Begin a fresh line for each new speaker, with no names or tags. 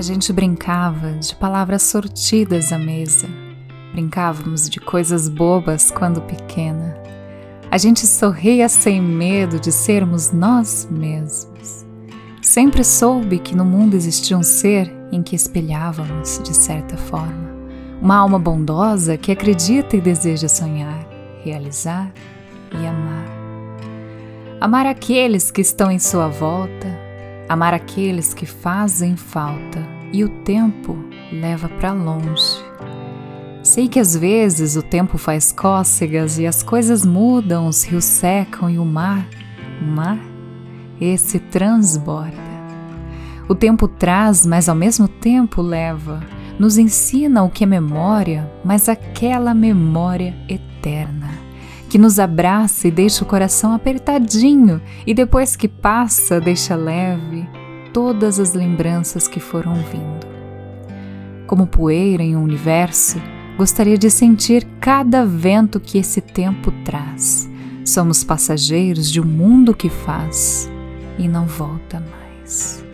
gente brincava de palavras sortidas à mesa. Brincávamos de coisas bobas quando pequena. A gente sorria sem medo de sermos nós mesmos. Sempre soube que no mundo existia um ser em que espelhávamos, de certa forma. Uma alma bondosa que acredita e deseja sonhar, realizar e amar. Amar aqueles que estão em sua volta, amar aqueles que fazem falta e o tempo leva para longe. Sei que às vezes o tempo faz cócegas e as coisas mudam, os rios secam e o mar, o mar, esse transborda. O tempo traz, mas ao mesmo tempo leva, nos ensina o que é memória, mas aquela memória eterna, que nos abraça e deixa o coração apertadinho e depois que passa, deixa leve todas as lembranças que foram vindo. Como poeira em um universo, gostaria de sentir cada vento que esse tempo traz. Somos passageiros de um mundo que faz e não volta mais.